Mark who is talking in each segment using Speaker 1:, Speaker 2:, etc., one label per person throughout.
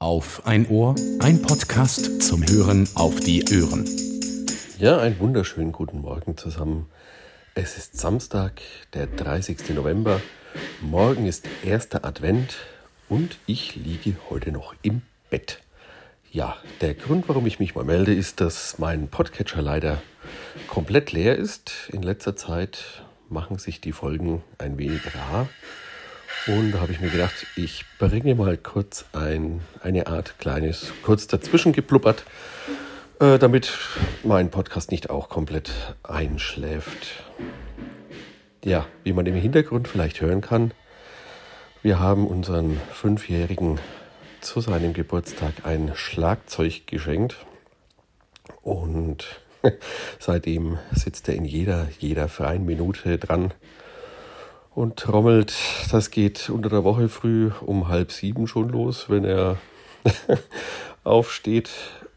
Speaker 1: Auf ein Ohr, ein Podcast zum Hören auf die Ohren.
Speaker 2: Ja, einen wunderschönen guten Morgen zusammen. Es ist Samstag, der 30. November. Morgen ist erster Advent und ich liege heute noch im Bett. Ja, der Grund, warum ich mich mal melde, ist, dass mein Podcatcher leider komplett leer ist. In letzter Zeit machen sich die Folgen ein wenig rar. Und da habe ich mir gedacht, ich bringe mal kurz ein, eine Art kleines, kurz dazwischen gepluppert, äh, damit mein Podcast nicht auch komplett einschläft. Ja, wie man im Hintergrund vielleicht hören kann, wir haben unseren Fünfjährigen zu seinem Geburtstag ein Schlagzeug geschenkt. Und seitdem sitzt er in jeder, jeder freien Minute dran und trommelt. Das geht unter der Woche früh um halb sieben schon los, wenn er aufsteht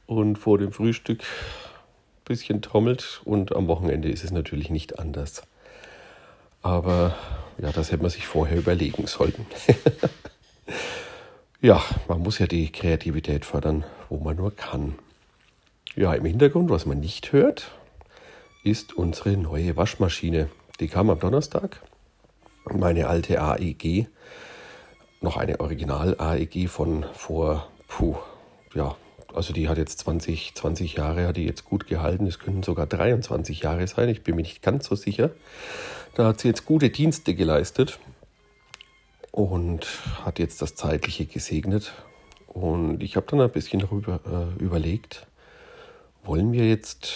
Speaker 2: und vor dem Frühstück ein bisschen trommelt. Und am Wochenende ist es natürlich nicht anders. Aber ja, das hätte man sich vorher überlegen sollen. ja, man muss ja die Kreativität fördern, wo man nur kann. Ja, im Hintergrund, was man nicht hört, ist unsere neue Waschmaschine. Die kam am Donnerstag meine alte AEG, noch eine Original-AEG von vor, puh, ja, also die hat jetzt 20, 20 Jahre, hat die jetzt gut gehalten. Es können sogar 23 Jahre sein, ich bin mir nicht ganz so sicher. Da hat sie jetzt gute Dienste geleistet und hat jetzt das Zeitliche gesegnet. Und ich habe dann ein bisschen darüber äh, überlegt, wollen wir jetzt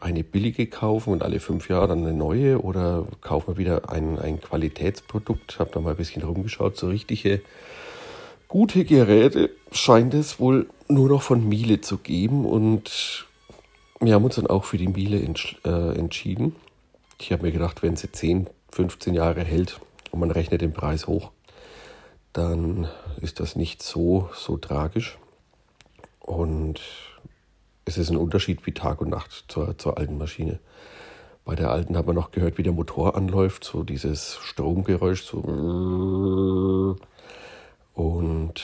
Speaker 2: eine billige kaufen und alle fünf Jahre dann eine neue oder kaufen wir wieder ein, ein Qualitätsprodukt? Habe da mal ein bisschen rumgeschaut. So richtige gute Geräte scheint es wohl nur noch von Miele zu geben und wir haben uns dann auch für die Miele äh, entschieden. Ich habe mir gedacht, wenn sie 10, 15 Jahre hält und man rechnet den Preis hoch, dann ist das nicht so, so tragisch. Und es ist ein Unterschied wie Tag und Nacht zur, zur alten Maschine. Bei der alten hat man noch gehört, wie der Motor anläuft, so dieses Stromgeräusch, so. Und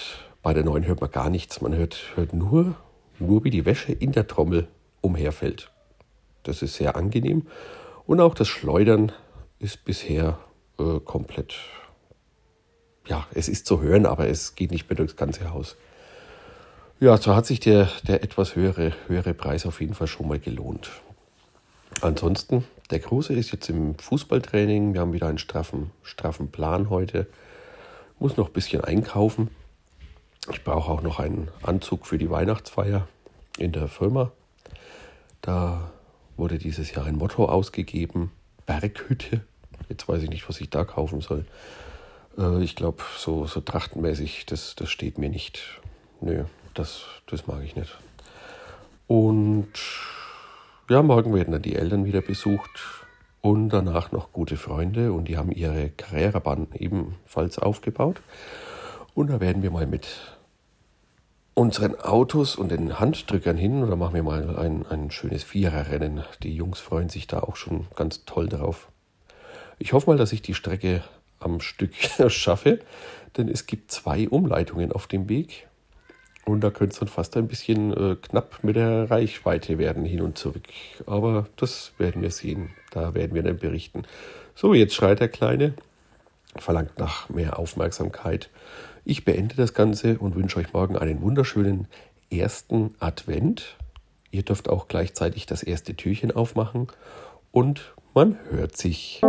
Speaker 2: bei der neuen hört man gar nichts. Man hört, hört nur, nur, wie die Wäsche in der Trommel umherfällt. Das ist sehr angenehm. Und auch das Schleudern ist bisher äh, komplett, ja, es ist zu hören, aber es geht nicht mehr durchs ganze Haus. Ja, so hat sich der, der etwas höhere, höhere Preis auf jeden Fall schon mal gelohnt. Ansonsten, der Große ist jetzt im Fußballtraining. Wir haben wieder einen straffen, straffen Plan heute. Muss noch ein bisschen einkaufen. Ich brauche auch noch einen Anzug für die Weihnachtsfeier in der Firma. Da wurde dieses Jahr ein Motto ausgegeben: Berghütte. Jetzt weiß ich nicht, was ich da kaufen soll. Äh, ich glaube, so, so trachtenmäßig, das, das steht mir nicht. Nö, das, das mag ich nicht. Und ja, morgen werden dann die Eltern wieder besucht und danach noch gute Freunde und die haben ihre Karrierebahn ebenfalls aufgebaut. Und da werden wir mal mit unseren Autos und den Handdrückern hin oder machen wir mal ein, ein schönes Viererrennen. Die Jungs freuen sich da auch schon ganz toll drauf. Ich hoffe mal, dass ich die Strecke am Stück schaffe, denn es gibt zwei Umleitungen auf dem Weg und da könnte es dann fast ein bisschen äh, knapp mit der Reichweite werden, hin und zurück. Aber das werden wir sehen. Da werden wir dann berichten. So, jetzt schreit der Kleine, verlangt nach mehr Aufmerksamkeit. Ich beende das Ganze und wünsche euch morgen einen wunderschönen ersten Advent. Ihr dürft auch gleichzeitig das erste Türchen aufmachen und man hört sich.